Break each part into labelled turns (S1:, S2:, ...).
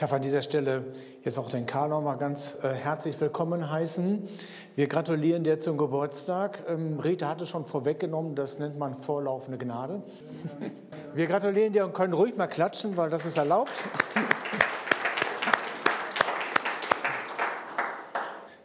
S1: darf an dieser Stelle jetzt auch den Karl noch mal ganz äh, herzlich willkommen heißen. Wir gratulieren dir zum Geburtstag. Ähm, Rita hatte schon vorweggenommen, das nennt man vorlaufende Gnade. Wir gratulieren dir und können ruhig mal klatschen, weil das ist erlaubt.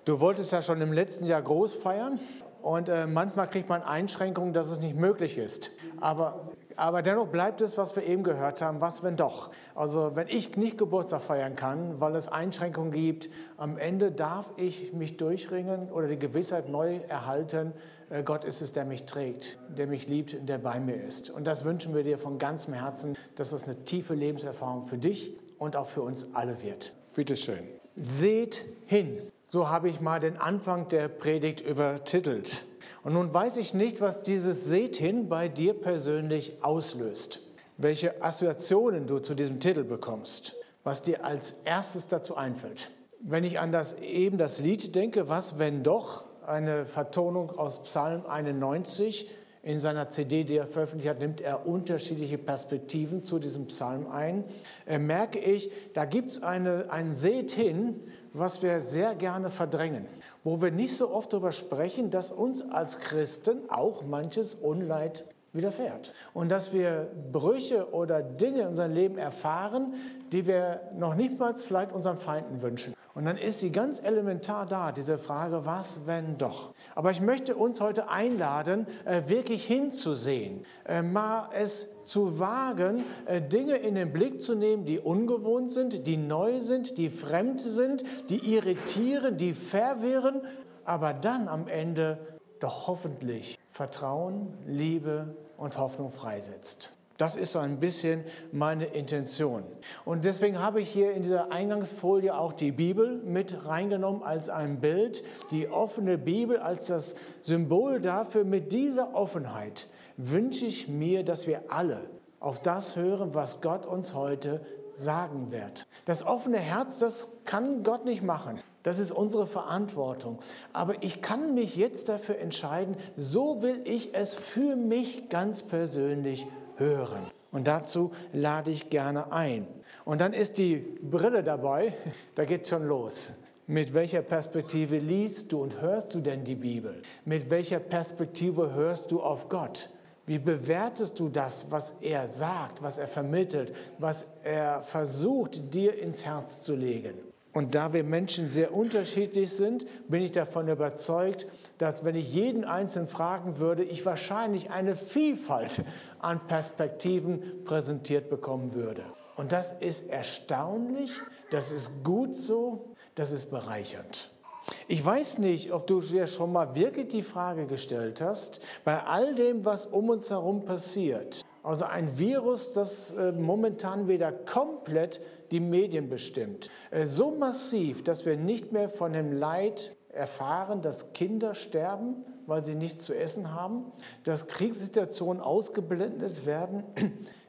S1: Du wolltest ja schon im letzten Jahr groß feiern und äh, manchmal kriegt man Einschränkungen, dass es nicht möglich ist. Aber aber dennoch bleibt es, was wir eben gehört haben, was wenn doch. Also wenn ich nicht Geburtstag feiern kann, weil es Einschränkungen gibt, am Ende darf ich mich durchringen oder die Gewissheit neu erhalten, äh, Gott ist es, der mich trägt, der mich liebt und der bei mir ist. Und das wünschen wir dir von ganzem Herzen, dass das eine tiefe Lebenserfahrung für dich und auch für uns alle wird. Bitte schön. Seht hin. So habe ich mal den Anfang der Predigt übertitelt. Und nun weiß ich nicht, was dieses Seht hin bei dir persönlich auslöst, welche Assoziationen du zu diesem Titel bekommst, was dir als erstes dazu einfällt. Wenn ich an das eben das Lied denke, was wenn doch, eine Vertonung aus Psalm 91, in seiner CD, die er veröffentlicht hat, nimmt er unterschiedliche Perspektiven zu diesem Psalm ein. Äh, merke ich, da gibt es ein Seht hin, was wir sehr gerne verdrängen wo wir nicht so oft darüber sprechen, dass uns als Christen auch manches Unleid widerfährt. Und dass wir Brüche oder Dinge in unserem Leben erfahren, die wir noch nicht mal vielleicht unseren Feinden wünschen. Und dann ist sie ganz elementar da, diese Frage, was wenn doch? Aber ich möchte uns heute einladen, äh, wirklich hinzusehen, äh, mal es zu wagen, äh, Dinge in den Blick zu nehmen, die ungewohnt sind, die neu sind, die fremd sind, die irritieren, die verwirren, aber dann am Ende doch hoffentlich Vertrauen, Liebe und Hoffnung freisetzt. Das ist so ein bisschen meine Intention. Und deswegen habe ich hier in dieser Eingangsfolie auch die Bibel mit reingenommen als ein Bild, die offene Bibel als das Symbol dafür. Mit dieser Offenheit wünsche ich mir, dass wir alle auf das hören, was Gott uns heute sagen wird. Das offene Herz, das kann Gott nicht machen. Das ist unsere Verantwortung. Aber ich kann mich jetzt dafür entscheiden, so will ich es für mich ganz persönlich hören. Und dazu lade ich gerne ein. Und dann ist die Brille dabei, da geht schon los. Mit welcher Perspektive liest du und hörst du denn die Bibel? Mit welcher Perspektive hörst du auf Gott? Wie bewertest du das, was er sagt, was er vermittelt, was er versucht, dir ins Herz zu legen? Und da wir Menschen sehr unterschiedlich sind, bin ich davon überzeugt, dass wenn ich jeden Einzelnen fragen würde, ich wahrscheinlich eine Vielfalt an Perspektiven präsentiert bekommen würde. Und das ist erstaunlich, das ist gut so, das ist bereichernd. Ich weiß nicht, ob du dir schon mal wirklich die Frage gestellt hast, bei all dem, was um uns herum passiert, also ein Virus, das äh, momentan wieder komplett die Medien bestimmt. Äh, so massiv, dass wir nicht mehr von dem Leid erfahren, dass Kinder sterben, weil sie nichts zu essen haben, dass Kriegssituationen ausgeblendet werden.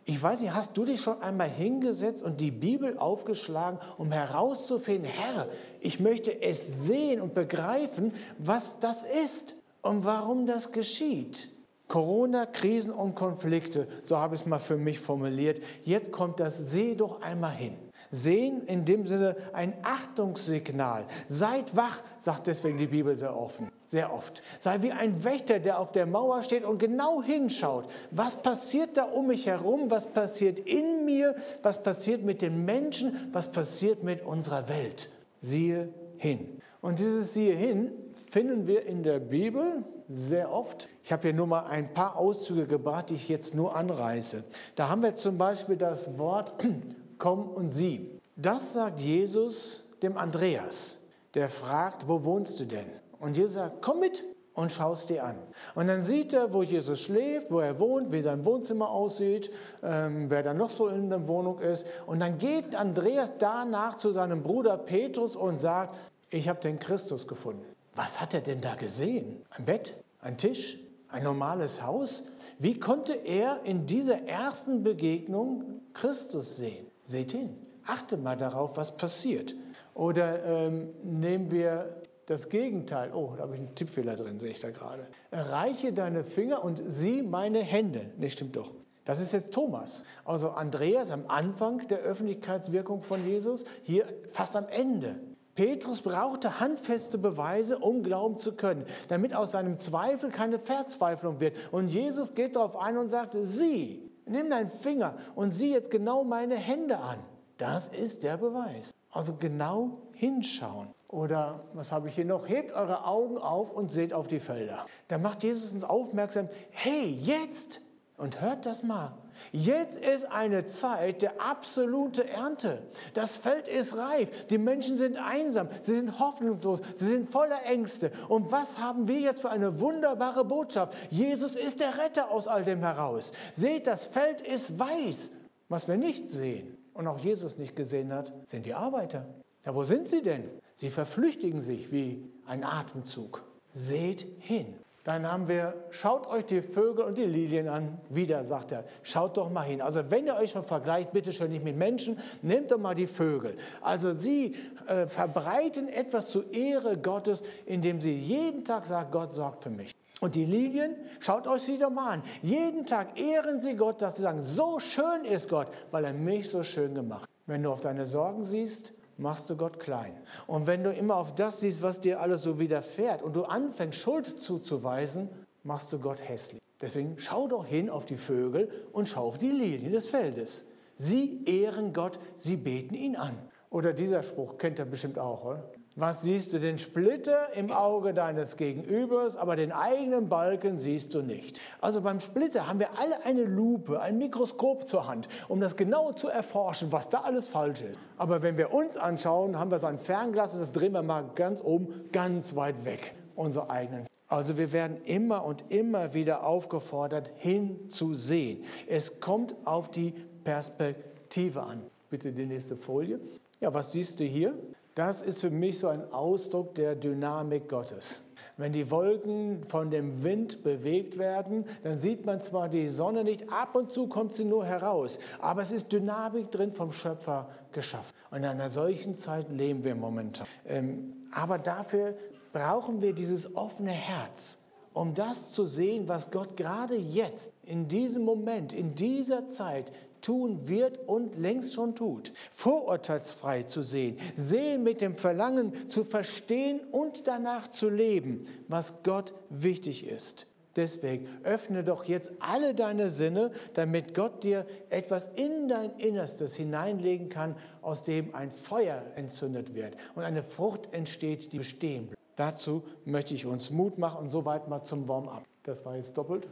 S1: Ich weiß nicht, hast du dich schon einmal hingesetzt und die Bibel aufgeschlagen, um herauszufinden, Herr, ich möchte es sehen und begreifen, was das ist und warum das geschieht? Corona, Krisen und Konflikte, so habe ich es mal für mich formuliert. Jetzt kommt das, seh doch einmal hin. Sehen in dem Sinne ein Achtungssignal. Seid wach, sagt deswegen die Bibel sehr offen, sehr oft. Sei wie ein Wächter, der auf der Mauer steht und genau hinschaut. Was passiert da um mich herum? Was passiert in mir? Was passiert mit den Menschen? Was passiert mit unserer Welt? Siehe hin. Und dieses Siehe hin finden wir in der Bibel sehr oft. Ich habe hier nur mal ein paar Auszüge gebracht, die ich jetzt nur anreiße. Da haben wir zum Beispiel das Wort komm und sieh. Das sagt Jesus dem Andreas, der fragt, wo wohnst du denn? Und Jesus sagt, komm mit und schau es dir an. Und dann sieht er, wo Jesus schläft, wo er wohnt, wie sein Wohnzimmer aussieht, ähm, wer da noch so in der Wohnung ist. Und dann geht Andreas danach zu seinem Bruder Petrus und sagt, ich habe den Christus gefunden. Was hat er denn da gesehen? Ein Bett, ein Tisch, ein normales Haus? Wie konnte er in dieser ersten Begegnung Christus sehen? Seht hin, achte mal darauf, was passiert. Oder ähm, nehmen wir das Gegenteil. Oh, da habe ich einen Tippfehler drin, sehe ich da gerade. Erreiche deine Finger und sieh meine Hände. Ne, stimmt doch. Das ist jetzt Thomas. Also Andreas am Anfang der Öffentlichkeitswirkung von Jesus, hier fast am Ende. Petrus brauchte handfeste Beweise, um glauben zu können, damit aus seinem Zweifel keine Verzweiflung wird. Und Jesus geht darauf ein und sagt, sieh, nimm deinen Finger und sieh jetzt genau meine Hände an. Das ist der Beweis. Also genau hinschauen. Oder was habe ich hier noch? Hebt eure Augen auf und seht auf die Felder. Da macht Jesus uns aufmerksam, hey, jetzt und hört das mal. Jetzt ist eine Zeit der absolute Ernte. Das Feld ist reif. Die Menschen sind einsam. Sie sind hoffnungslos. Sie sind voller Ängste. Und was haben wir jetzt für eine wunderbare Botschaft? Jesus ist der Retter aus all dem heraus. Seht, das Feld ist weiß. Was wir nicht sehen und auch Jesus nicht gesehen hat, sind die Arbeiter. Ja, wo sind sie denn? Sie verflüchtigen sich wie ein Atemzug. Seht hin. Dann haben wir, schaut euch die Vögel und die Lilien an. Wieder sagt er, schaut doch mal hin. Also wenn ihr euch schon vergleicht, bitte schon nicht mit Menschen, nehmt doch mal die Vögel. Also sie äh, verbreiten etwas zur Ehre Gottes, indem sie jeden Tag sagen, Gott sorgt für mich. Und die Lilien, schaut euch sie doch mal an. Jeden Tag ehren sie Gott, dass sie sagen, so schön ist Gott, weil er mich so schön gemacht hat. Wenn du auf deine Sorgen siehst, machst du Gott klein. Und wenn du immer auf das siehst, was dir alles so widerfährt und du anfängst, Schuld zuzuweisen, machst du Gott hässlich. Deswegen schau doch hin auf die Vögel und schau auf die Lilien des Feldes. Sie ehren Gott, sie beten ihn an. Oder dieser Spruch kennt ihr bestimmt auch, oder? Was siehst du? Den Splitter im Auge deines Gegenübers, aber den eigenen Balken siehst du nicht. Also beim Splitter haben wir alle eine Lupe, ein Mikroskop zur Hand, um das genau zu erforschen, was da alles falsch ist. Aber wenn wir uns anschauen, haben wir so ein Fernglas und das drehen wir mal ganz oben, ganz weit weg, unsere eigenen. Also wir werden immer und immer wieder aufgefordert, hinzusehen. Es kommt auf die Perspektive an. Bitte die nächste Folie. Ja, was siehst du hier? Das ist für mich so ein Ausdruck der Dynamik Gottes. Wenn die Wolken von dem Wind bewegt werden, dann sieht man zwar die Sonne nicht, ab und zu kommt sie nur heraus, aber es ist Dynamik drin vom Schöpfer geschaffen. Und in einer solchen Zeit leben wir momentan. Ähm, aber dafür brauchen wir dieses offene Herz, um das zu sehen, was Gott gerade jetzt, in diesem Moment, in dieser Zeit tun wird und längst schon tut. Vorurteilsfrei zu sehen, sehen mit dem Verlangen zu verstehen und danach zu leben, was Gott wichtig ist. Deswegen öffne doch jetzt alle deine Sinne, damit Gott dir etwas in dein Innerstes hineinlegen kann, aus dem ein Feuer entzündet wird und eine Frucht entsteht, die bestehen bleibt. Dazu möchte ich uns Mut machen und soweit mal zum Warm-up. Das war jetzt doppelt.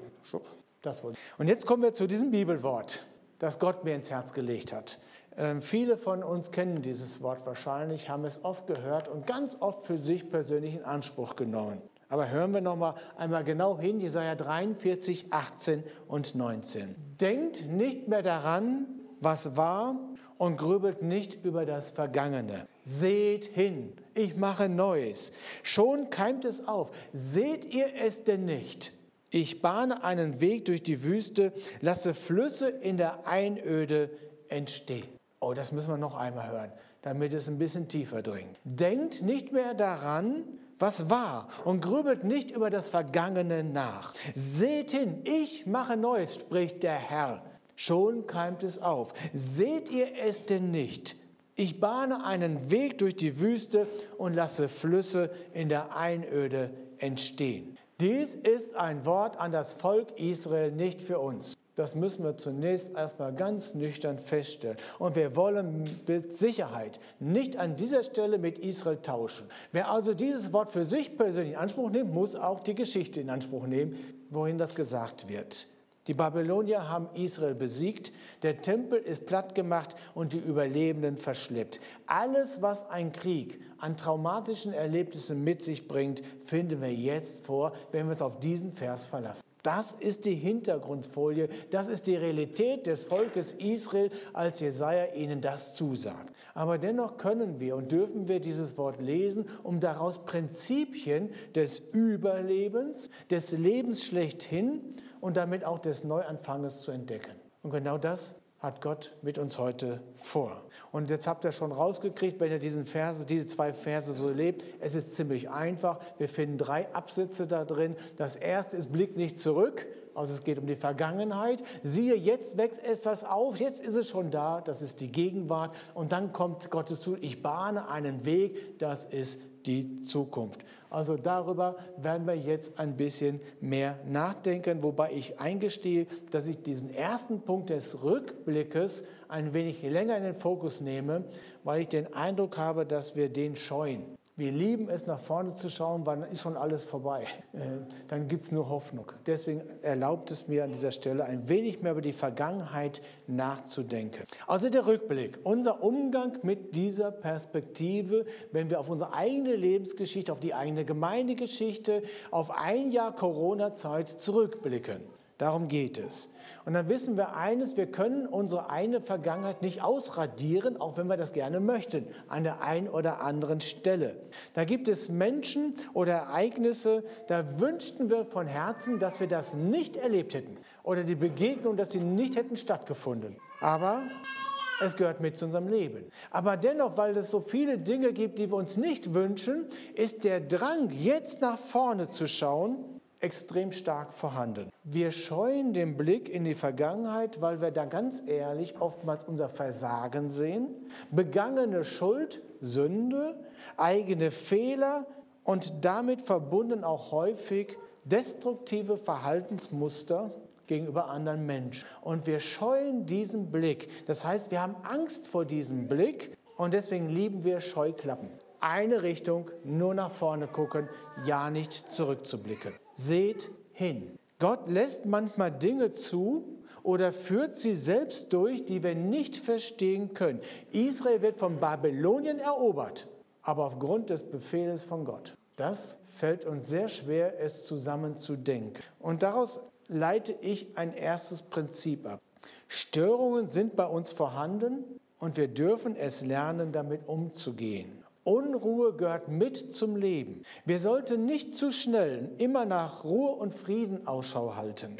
S1: Das und jetzt kommen wir zu diesem Bibelwort das Gott mir ins Herz gelegt hat. Ähm, viele von uns kennen dieses Wort wahrscheinlich, haben es oft gehört und ganz oft für sich persönlich in Anspruch genommen. Aber hören wir noch mal einmal genau hin, Jesaja 43, 18 und 19. Denkt nicht mehr daran, was war und grübelt nicht über das Vergangene. Seht hin, ich mache Neues. Schon keimt es auf. Seht ihr es denn nicht? Ich bahne einen Weg durch die Wüste, lasse Flüsse in der Einöde entstehen. Oh, das müssen wir noch einmal hören, damit es ein bisschen tiefer dringt. Denkt nicht mehr daran, was war und grübelt nicht über das Vergangene nach. Seht hin, ich mache Neues, spricht der Herr. Schon keimt es auf. Seht ihr es denn nicht? Ich bahne einen Weg durch die Wüste und lasse Flüsse in der Einöde entstehen. Dies ist ein Wort an das Volk Israel, nicht für uns. Das müssen wir zunächst erstmal ganz nüchtern feststellen. Und wir wollen mit Sicherheit nicht an dieser Stelle mit Israel tauschen. Wer also dieses Wort für sich persönlich in Anspruch nimmt, muss auch die Geschichte in Anspruch nehmen, wohin das gesagt wird. Die Babylonier haben Israel besiegt, der Tempel ist platt gemacht und die Überlebenden verschleppt. Alles, was ein Krieg an traumatischen Erlebnissen mit sich bringt, finden wir jetzt vor, wenn wir uns auf diesen Vers verlassen. Das ist die Hintergrundfolie, das ist die Realität des Volkes Israel, als Jesaja ihnen das zusagt. Aber dennoch können wir und dürfen wir dieses Wort lesen, um daraus Prinzipien des Überlebens, des Lebens schlechthin und damit auch des Neuanfanges zu entdecken. Und genau das hat Gott mit uns heute vor. Und jetzt habt ihr schon rausgekriegt, wenn ihr diesen Verse, diese zwei Verse so lebt, es ist ziemlich einfach. Wir finden drei Absätze da drin. Das erste ist Blick nicht zurück, Also es geht um die Vergangenheit. Siehe, jetzt wächst etwas auf, jetzt ist es schon da, das ist die Gegenwart. Und dann kommt Gottes zu, ich bahne einen Weg, das ist die Zukunft. Also darüber werden wir jetzt ein bisschen mehr nachdenken, wobei ich eingestehe, dass ich diesen ersten Punkt des Rückblickes ein wenig länger in den Fokus nehme, weil ich den Eindruck habe, dass wir den scheuen. Wir lieben es, nach vorne zu schauen, weil dann ist schon alles vorbei. Äh, dann gibt es nur Hoffnung. Deswegen erlaubt es mir an dieser Stelle ein wenig mehr über die Vergangenheit nachzudenken. Also der Rückblick, unser Umgang mit dieser Perspektive, wenn wir auf unsere eigene Lebensgeschichte, auf die eigene Gemeindegeschichte, auf ein Jahr Corona-Zeit zurückblicken. Darum geht es. Und dann wissen wir eines, wir können unsere eine Vergangenheit nicht ausradieren, auch wenn wir das gerne möchten, an der einen oder anderen Stelle. Da gibt es Menschen oder Ereignisse, da wünschten wir von Herzen, dass wir das nicht erlebt hätten oder die Begegnung, dass sie nicht hätten stattgefunden. Aber es gehört mit zu unserem Leben. Aber dennoch, weil es so viele Dinge gibt, die wir uns nicht wünschen, ist der Drang, jetzt nach vorne zu schauen, extrem stark vorhanden. Wir scheuen den Blick in die Vergangenheit, weil wir da ganz ehrlich oftmals unser Versagen sehen, begangene Schuld, Sünde, eigene Fehler und damit verbunden auch häufig destruktive Verhaltensmuster gegenüber anderen Menschen. Und wir scheuen diesen Blick. Das heißt, wir haben Angst vor diesem Blick und deswegen lieben wir Scheuklappen eine Richtung, nur nach vorne gucken, ja nicht zurückzublicken. Seht hin. Gott lässt manchmal Dinge zu oder führt sie selbst durch, die wir nicht verstehen können. Israel wird von Babylonien erobert, aber aufgrund des Befehls von Gott. Das fällt uns sehr schwer, es zusammen zu denken. Und daraus leite ich ein erstes Prinzip ab. Störungen sind bei uns vorhanden und wir dürfen es lernen, damit umzugehen. Unruhe gehört mit zum Leben. Wir sollten nicht zu schnell immer nach Ruhe und Frieden Ausschau halten.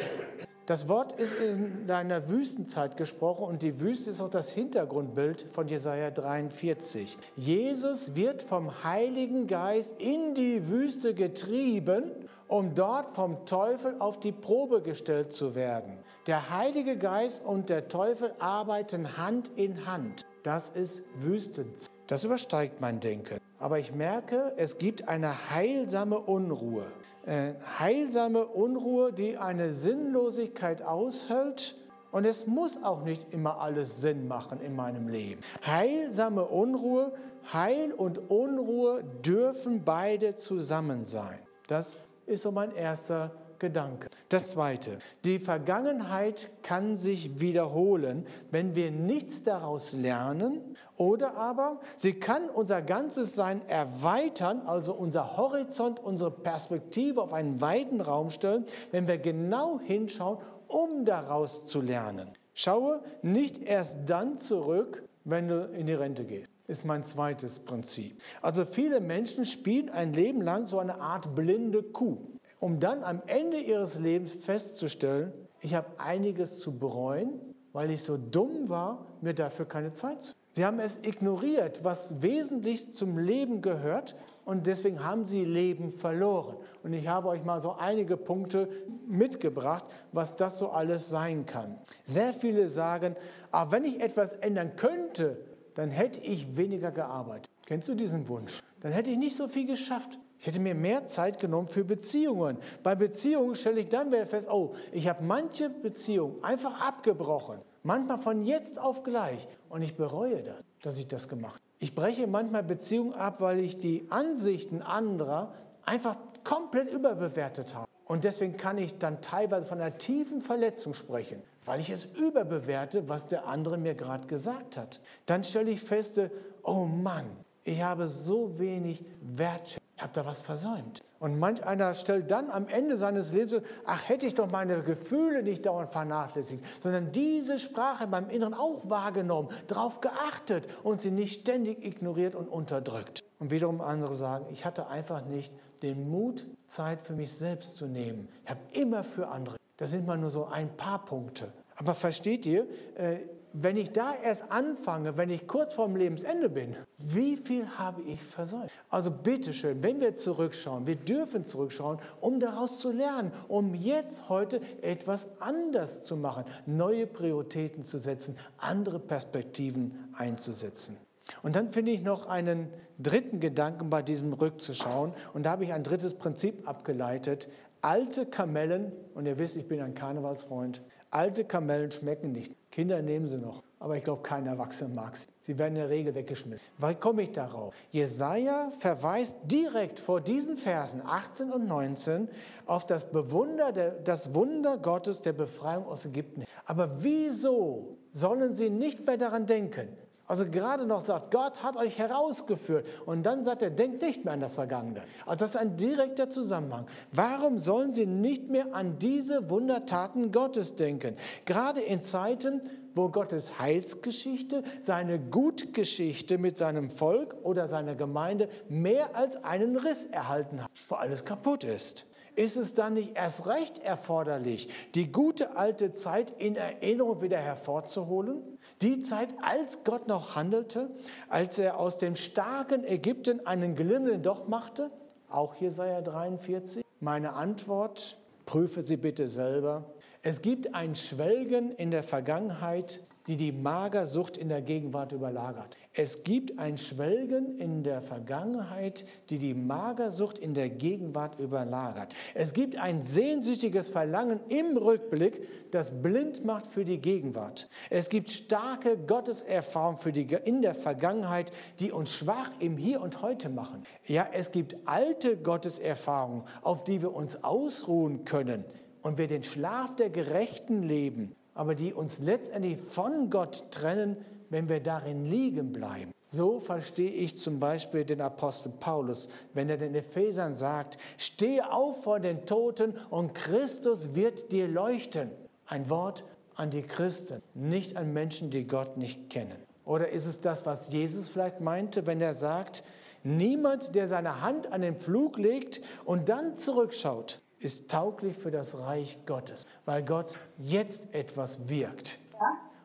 S1: Das Wort ist in deiner Wüstenzeit gesprochen und die Wüste ist auch das Hintergrundbild von Jesaja 43. Jesus wird vom Heiligen Geist in die Wüste getrieben, um dort vom Teufel auf die Probe gestellt zu werden. Der Heilige Geist und der Teufel arbeiten Hand in Hand. Das ist Wüstenzeit. Das übersteigt mein Denken. Aber ich merke, es gibt eine heilsame Unruhe. Äh, heilsame Unruhe, die eine Sinnlosigkeit aushält. Und es muss auch nicht immer alles Sinn machen in meinem Leben. Heilsame Unruhe, Heil und Unruhe dürfen beide zusammen sein. Das ist so mein erster Gedanke. Das Zweite, die Vergangenheit kann sich wiederholen, wenn wir nichts daraus lernen oder aber sie kann unser ganzes Sein erweitern, also unser Horizont, unsere Perspektive auf einen weiten Raum stellen, wenn wir genau hinschauen, um daraus zu lernen. Schaue nicht erst dann zurück, wenn du in die Rente gehst ist mein zweites Prinzip. Also viele Menschen spielen ein Leben lang so eine Art blinde Kuh um dann am Ende ihres Lebens festzustellen, ich habe einiges zu bereuen, weil ich so dumm war, mir dafür keine Zeit zu. Sie haben es ignoriert, was wesentlich zum Leben gehört und deswegen haben sie Leben verloren. Und ich habe euch mal so einige Punkte mitgebracht, was das so alles sein kann. Sehr viele sagen, aber ah, wenn ich etwas ändern könnte, dann hätte ich weniger gearbeitet. Kennst du diesen Wunsch? Dann hätte ich nicht so viel geschafft. Ich hätte mir mehr Zeit genommen für Beziehungen. Bei Beziehungen stelle ich dann wieder fest, oh, ich habe manche Beziehungen einfach abgebrochen. Manchmal von jetzt auf gleich. Und ich bereue das, dass ich das gemacht habe. Ich breche manchmal Beziehungen ab, weil ich die Ansichten anderer einfach komplett überbewertet habe. Und deswegen kann ich dann teilweise von einer tiefen Verletzung sprechen, weil ich es überbewerte, was der andere mir gerade gesagt hat. Dann stelle ich fest, oh Mann, ich habe so wenig Wertschätzung habe da was versäumt. Und manch einer stellt dann am Ende seines Lebens, ach, hätte ich doch meine Gefühle nicht dauernd vernachlässigt, sondern diese Sprache meinem Inneren auch wahrgenommen, darauf geachtet und sie nicht ständig ignoriert und unterdrückt. Und wiederum andere sagen, ich hatte einfach nicht den Mut, Zeit für mich selbst zu nehmen. Ich habe immer für andere. Das sind mal nur so ein paar Punkte. Aber versteht ihr, äh, wenn ich da erst anfange, wenn ich kurz vorm Lebensende bin, wie viel habe ich versäumt? Also bitteschön, wenn wir zurückschauen, wir dürfen zurückschauen, um daraus zu lernen, um jetzt heute etwas anders zu machen, neue Prioritäten zu setzen, andere Perspektiven einzusetzen. Und dann finde ich noch einen dritten Gedanken bei diesem Rückzuschauen. Und da habe ich ein drittes Prinzip abgeleitet. Alte Kamellen, und ihr wisst, ich bin ein Karnevalsfreund, alte Kamellen schmecken nicht. Kinder nehmen sie noch, aber ich glaube, kein Erwachsener mag sie. Sie werden in der Regel weggeschmissen. Wie komme ich darauf? Jesaja verweist direkt vor diesen Versen 18 und 19 auf das, Bewunder der, das Wunder Gottes der Befreiung aus Ägypten. Aber wieso sollen sie nicht mehr daran denken? Also gerade noch sagt, Gott hat euch herausgeführt. Und dann sagt er, denkt nicht mehr an das Vergangene. Also das ist ein direkter Zusammenhang. Warum sollen sie nicht mehr an diese Wundertaten Gottes denken? Gerade in Zeiten, wo Gottes Heilsgeschichte, seine Gutgeschichte mit seinem Volk oder seiner Gemeinde mehr als einen Riss erhalten hat, wo alles kaputt ist ist es dann nicht erst recht erforderlich, die gute alte Zeit in Erinnerung wieder hervorzuholen? Die Zeit, als Gott noch handelte, als er aus dem starken Ägypten einen glimmenden Doch machte? Auch Jesaja 43. Meine Antwort, prüfe sie bitte selber. Es gibt ein Schwelgen in der Vergangenheit, die die Magersucht in der Gegenwart überlagert. Es gibt ein Schwelgen in der Vergangenheit, die die Magersucht in der Gegenwart überlagert. Es gibt ein sehnsüchtiges Verlangen im Rückblick, das blind macht für die Gegenwart. Es gibt starke Gotteserfahrungen für die, in der Vergangenheit, die uns schwach im Hier und Heute machen. Ja, es gibt alte Gotteserfahrungen, auf die wir uns ausruhen können und wir den Schlaf der Gerechten leben aber die uns letztendlich von Gott trennen, wenn wir darin liegen bleiben. So verstehe ich zum Beispiel den Apostel Paulus, wenn er den Ephesern sagt, stehe auf vor den Toten und Christus wird dir leuchten. Ein Wort an die Christen, nicht an Menschen, die Gott nicht kennen. Oder ist es das, was Jesus vielleicht meinte, wenn er sagt, niemand, der seine Hand an den Pflug legt und dann zurückschaut, ist tauglich für das Reich Gottes, weil Gott jetzt etwas wirkt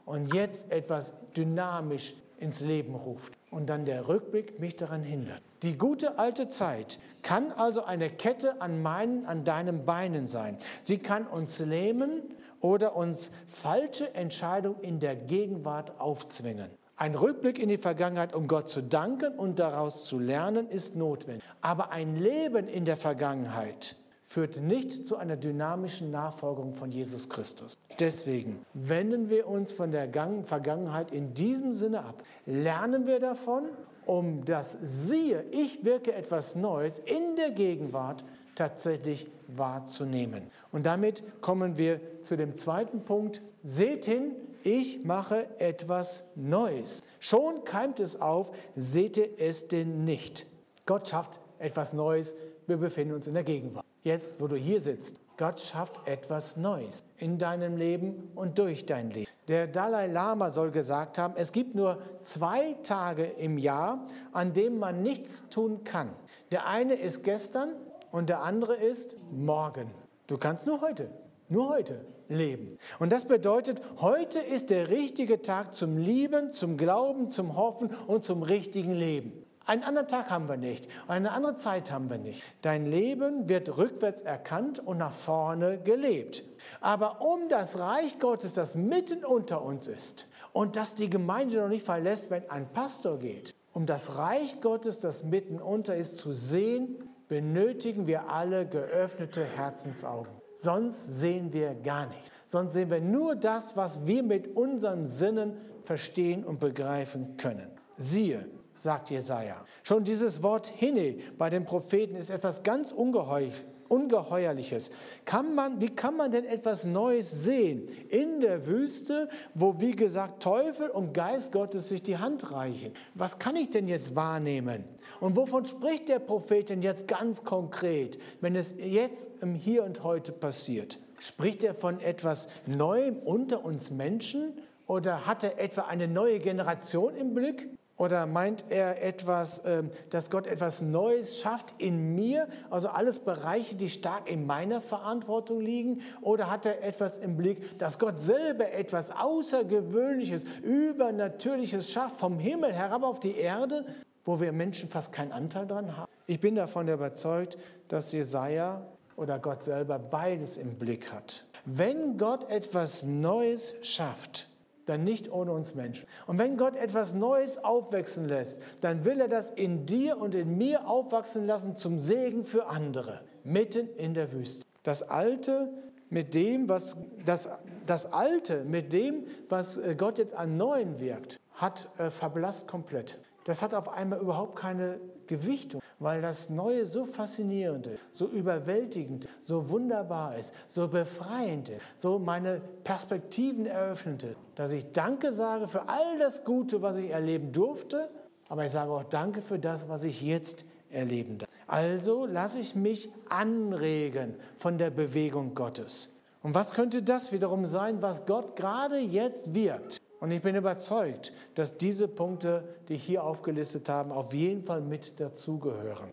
S1: und jetzt etwas dynamisch ins Leben ruft und dann der Rückblick mich daran hindert. Die gute alte Zeit kann also eine Kette an meinen, an deinen Beinen sein. Sie kann uns lähmen oder uns falsche Entscheidungen in der Gegenwart aufzwingen. Ein Rückblick in die Vergangenheit, um Gott zu danken und daraus zu lernen, ist notwendig. Aber ein Leben in der Vergangenheit führt nicht zu einer dynamischen Nachfolgung von Jesus Christus. Deswegen wenden wir uns von der Vergangenheit in diesem Sinne ab. Lernen wir davon, um das Siehe, ich wirke etwas Neues in der Gegenwart tatsächlich wahrzunehmen. Und damit kommen wir zu dem zweiten Punkt. Seht hin, ich mache etwas Neues. Schon keimt es auf, seht ihr es denn nicht. Gott schafft etwas Neues. Wir befinden uns in der Gegenwart jetzt, wo du hier sitzt. Gott schafft etwas Neues in deinem Leben und durch dein Leben. Der Dalai Lama soll gesagt haben, es gibt nur zwei Tage im Jahr, an denen man nichts tun kann. Der eine ist gestern und der andere ist morgen. Du kannst nur heute, nur heute leben. Und das bedeutet, heute ist der richtige Tag zum Lieben, zum Glauben, zum Hoffen und zum richtigen Leben. Einen anderen Tag haben wir nicht, eine andere Zeit haben wir nicht. Dein Leben wird rückwärts erkannt und nach vorne gelebt. Aber um das Reich Gottes, das mitten unter uns ist und das die Gemeinde noch nicht verlässt, wenn ein Pastor geht, um das Reich Gottes, das mitten unter ist, zu sehen, benötigen wir alle geöffnete Herzensaugen. Sonst sehen wir gar nichts. Sonst sehen wir nur das, was wir mit unseren Sinnen verstehen und begreifen können. Siehe, sagt Jesaja. Schon dieses Wort Hinne bei den Propheten ist etwas ganz Ungeheuerliches. Kann man, wie kann man denn etwas Neues sehen in der Wüste, wo, wie gesagt, Teufel und Geist Gottes sich die Hand reichen? Was kann ich denn jetzt wahrnehmen? Und wovon spricht der Prophet denn jetzt ganz konkret, wenn es jetzt im Hier und Heute passiert? Spricht er von etwas Neuem unter uns Menschen? Oder hat er etwa eine neue Generation im Blick? Oder meint er etwas, ähm, dass Gott etwas Neues schafft in mir, also alles Bereiche, die stark in meiner Verantwortung liegen? Oder hat er etwas im Blick, dass Gott selber etwas Außergewöhnliches, Übernatürliches schafft, vom Himmel herab auf die Erde, wo wir Menschen fast keinen Anteil dran haben? Ich bin davon überzeugt, dass Jesaja oder Gott selber beides im Blick hat. Wenn Gott etwas Neues schafft, dann nicht ohne uns Menschen. Und wenn Gott etwas Neues aufwachsen lässt, dann will er das in dir und in mir aufwachsen lassen zum Segen für andere, mitten in der Wüste. Das Alte mit dem, was das, das Alte mit dem, was äh, Gott jetzt an Neuen wirkt, hat äh, verblasst komplett. Das hat auf einmal überhaupt keine Gewichtung, weil das Neue so faszinierend so überwältigend, so wunderbar ist, so befreiend so meine Perspektiven eröffnete, dass ich Danke sage für all das Gute, was ich erleben durfte, aber ich sage auch Danke für das, was ich jetzt erleben darf. Also lasse ich mich anregen von der Bewegung Gottes. Und was könnte das wiederum sein, was Gott gerade jetzt wirkt? Und ich bin überzeugt, dass diese Punkte, die ich hier aufgelistet habe, auf jeden Fall mit dazugehören.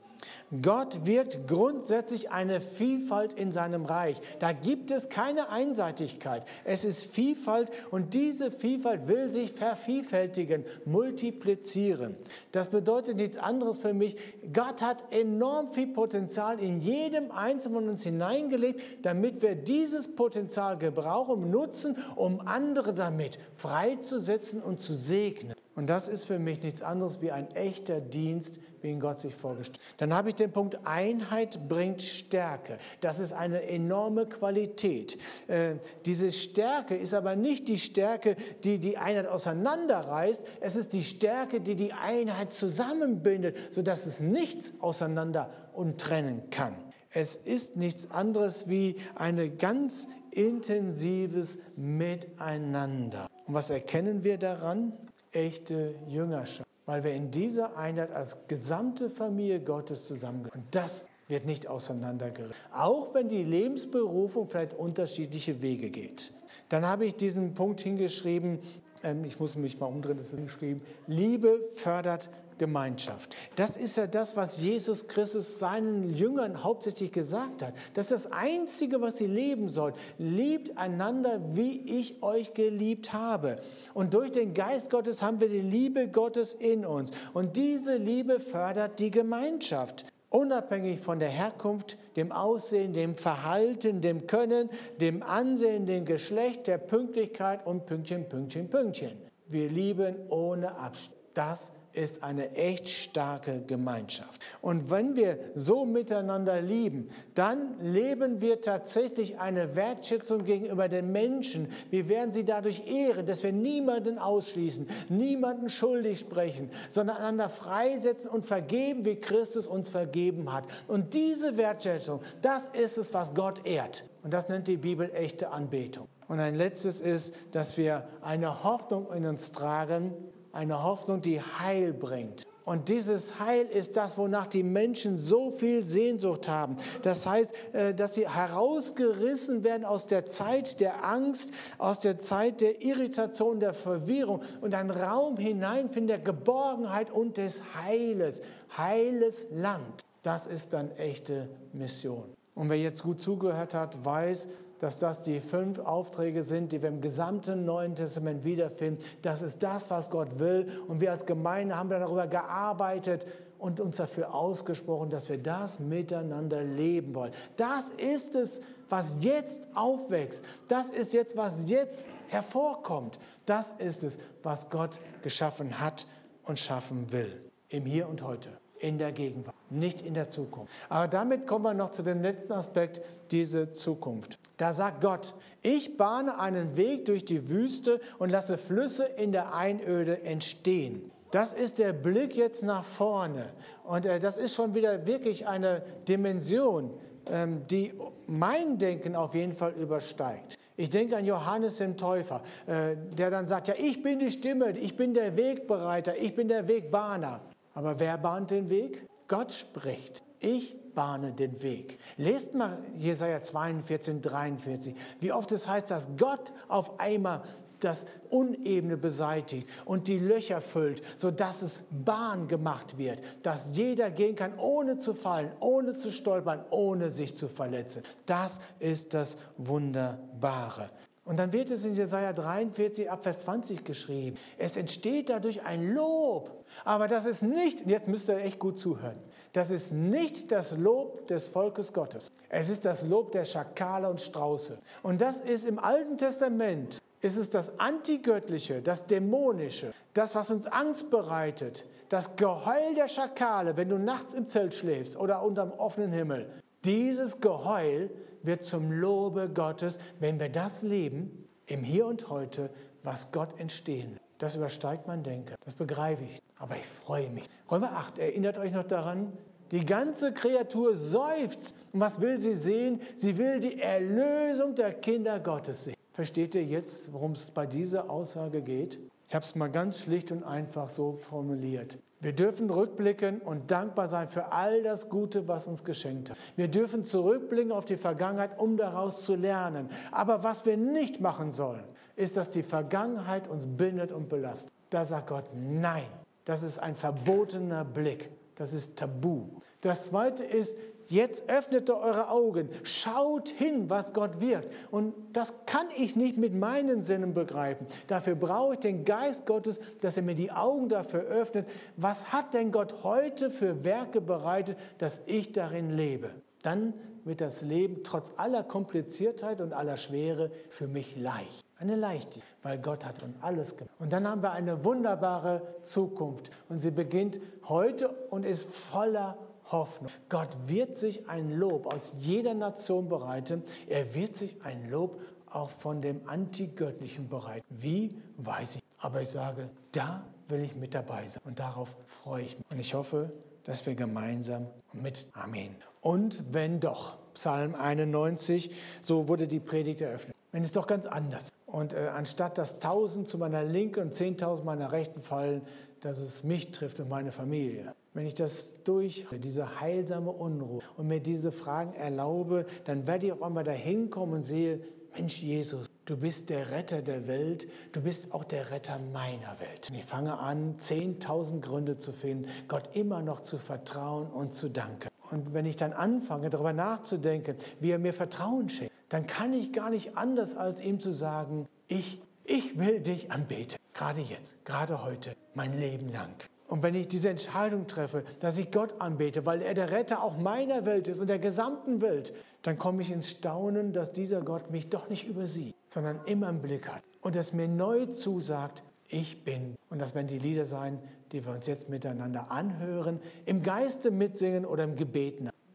S1: Gott wirkt grundsätzlich eine Vielfalt in seinem Reich. Da gibt es keine Einseitigkeit. Es ist Vielfalt und diese Vielfalt will sich vervielfältigen, multiplizieren. Das bedeutet nichts anderes für mich. Gott hat enorm viel Potenzial in jedem Einzelnen von uns hineingelegt, damit wir dieses Potenzial gebrauchen, nutzen, um andere damit freizusetzen und zu segnen. Und das ist für mich nichts anderes wie ein echter Dienst, wie ihn Gott sich vorgestellt hat. Dann habe ich den Punkt, Einheit bringt Stärke. Das ist eine enorme Qualität. Äh, diese Stärke ist aber nicht die Stärke, die die Einheit auseinanderreißt. Es ist die Stärke, die die Einheit zusammenbindet, sodass es nichts auseinander und trennen kann. Es ist nichts anderes wie ein ganz intensives Miteinander. Und was erkennen wir daran? Echte Jüngerschaft, weil wir in dieser Einheit als gesamte Familie Gottes zusammengehören. Und das wird nicht auseinandergerissen, auch wenn die Lebensberufung vielleicht unterschiedliche Wege geht. Dann habe ich diesen Punkt hingeschrieben, ähm, ich muss mich mal umdrehen, das ist hingeschrieben, Liebe fördert Gemeinschaft. Das ist ja das, was Jesus Christus seinen Jüngern hauptsächlich gesagt hat. Das ist das Einzige, was sie leben sollen. Liebt einander, wie ich euch geliebt habe. Und durch den Geist Gottes haben wir die Liebe Gottes in uns. Und diese Liebe fördert die Gemeinschaft. Unabhängig von der Herkunft, dem Aussehen, dem Verhalten, dem Können, dem Ansehen, dem Geschlecht, der Pünktlichkeit und Pünktchen, Pünktchen, Pünktchen. Wir lieben ohne Abstand. Das ist eine echt starke Gemeinschaft. Und wenn wir so miteinander lieben, dann leben wir tatsächlich eine Wertschätzung gegenüber den Menschen. Wir werden sie dadurch ehren, dass wir niemanden ausschließen, niemanden schuldig sprechen, sondern einander freisetzen und vergeben, wie Christus uns vergeben hat. Und diese Wertschätzung, das ist es, was Gott ehrt. Und das nennt die Bibel echte Anbetung. Und ein letztes ist, dass wir eine Hoffnung in uns tragen, eine Hoffnung, die Heil bringt. Und dieses Heil ist das, wonach die Menschen so viel Sehnsucht haben. Das heißt, äh, dass sie herausgerissen werden aus der Zeit der Angst, aus der Zeit der Irritation, der Verwirrung und einen Raum hineinfinden der Geborgenheit und des Heiles. Heiles Land. Das ist dann echte Mission. Und wer jetzt gut zugehört hat, weiß, dass das die fünf Aufträge sind, die wir im gesamten Neuen Testament wiederfinden. Das ist das, was Gott will. Und wir als Gemeinde haben darüber gearbeitet und uns dafür ausgesprochen, dass wir das miteinander leben wollen. Das ist es, was jetzt aufwächst. Das ist jetzt, was jetzt hervorkommt. Das ist es, was Gott geschaffen hat und schaffen will. Im Hier und Heute in der Gegenwart, nicht in der Zukunft. Aber damit kommen wir noch zu dem letzten Aspekt, diese Zukunft. Da sagt Gott, ich bahne einen Weg durch die Wüste und lasse Flüsse in der Einöde entstehen. Das ist der Blick jetzt nach vorne. Und äh, das ist schon wieder wirklich eine Dimension, ähm, die mein Denken auf jeden Fall übersteigt. Ich denke an Johannes den Täufer, äh, der dann sagt, ja, ich bin die Stimme, ich bin der Wegbereiter, ich bin der Wegbahner. Aber wer bahnt den Weg? Gott spricht. Ich bahne den Weg. Lest mal Jesaja 42, 43, wie oft es heißt, dass Gott auf einmal das Unebene beseitigt und die Löcher füllt, sodass es Bahn gemacht wird, dass jeder gehen kann, ohne zu fallen, ohne zu stolpern, ohne sich zu verletzen. Das ist das Wunderbare. Und dann wird es in Jesaja 43 ab Vers 20 geschrieben. Es entsteht dadurch ein Lob. Aber das ist nicht, jetzt müsst ihr echt gut zuhören, das ist nicht das Lob des Volkes Gottes. Es ist das Lob der Schakale und Strauße. Und das ist im Alten Testament, ist es das Antigöttliche, das Dämonische, das, was uns Angst bereitet, das Geheul der Schakale, wenn du nachts im Zelt schläfst oder unterm offenen Himmel. Dieses Geheul wird zum Lobe Gottes, wenn wir das leben, im Hier und Heute, was Gott entstehen lässt. Das übersteigt mein Denken. Das begreife ich. Aber ich freue mich. Römer 8, erinnert euch noch daran? Die ganze Kreatur seufzt. Und was will sie sehen? Sie will die Erlösung der Kinder Gottes sehen. Versteht ihr jetzt, worum es bei dieser Aussage geht? Ich habe es mal ganz schlicht und einfach so formuliert. Wir dürfen rückblicken und dankbar sein für all das Gute, was uns geschenkt hat. Wir dürfen zurückblicken auf die Vergangenheit, um daraus zu lernen. Aber was wir nicht machen sollen, ist, dass die Vergangenheit uns bindet und belastet. Da sagt Gott, nein, das ist ein verbotener Blick. Das ist Tabu. Das zweite ist, jetzt öffnet ihr eure Augen, schaut hin, was Gott wirkt. Und das kann ich nicht mit meinen Sinnen begreifen. Dafür brauche ich den Geist Gottes, dass er mir die Augen dafür öffnet. Was hat denn Gott heute für Werke bereitet, dass ich darin lebe? Dann wird das Leben trotz aller Kompliziertheit und aller Schwere für mich leicht. Eine Leichtigkeit, weil Gott hat schon alles gemacht. Und dann haben wir eine wunderbare Zukunft. Und sie beginnt heute und ist voller Hoffnung. Gott wird sich ein Lob aus jeder Nation bereiten. Er wird sich ein Lob auch von dem Antigöttlichen bereiten. Wie, weiß ich. Aber ich sage, da will ich mit dabei sein. Und darauf freue ich mich. Und ich hoffe, dass wir gemeinsam mit Amen. Und wenn doch, Psalm 91, so wurde die Predigt eröffnet. Wenn es doch ganz anders. Und äh, anstatt dass tausend zu meiner Linken und zehntausend meiner Rechten fallen, dass es mich trifft und meine Familie. Wenn ich das durch, diese heilsame Unruhe und mir diese Fragen erlaube, dann werde ich auf einmal dahin kommen und sehe, Mensch Jesus, du bist der Retter der Welt, du bist auch der Retter meiner Welt. Und ich fange an, 10.000 Gründe zu finden, Gott immer noch zu vertrauen und zu danken. Und wenn ich dann anfange, darüber nachzudenken, wie er mir Vertrauen schenkt, dann kann ich gar nicht anders, als ihm zu sagen, ich, ich will dich anbeten. Gerade jetzt, gerade heute, mein Leben lang. Und wenn ich diese Entscheidung treffe, dass ich Gott anbete, weil er der Retter auch meiner Welt ist und der gesamten Welt, dann komme ich ins Staunen, dass dieser Gott mich doch nicht übersieht, sondern immer im Blick hat und es mir neu zusagt, ich bin. Und das werden die Lieder sein, die wir uns jetzt miteinander anhören, im Geiste mitsingen oder im Gebeten.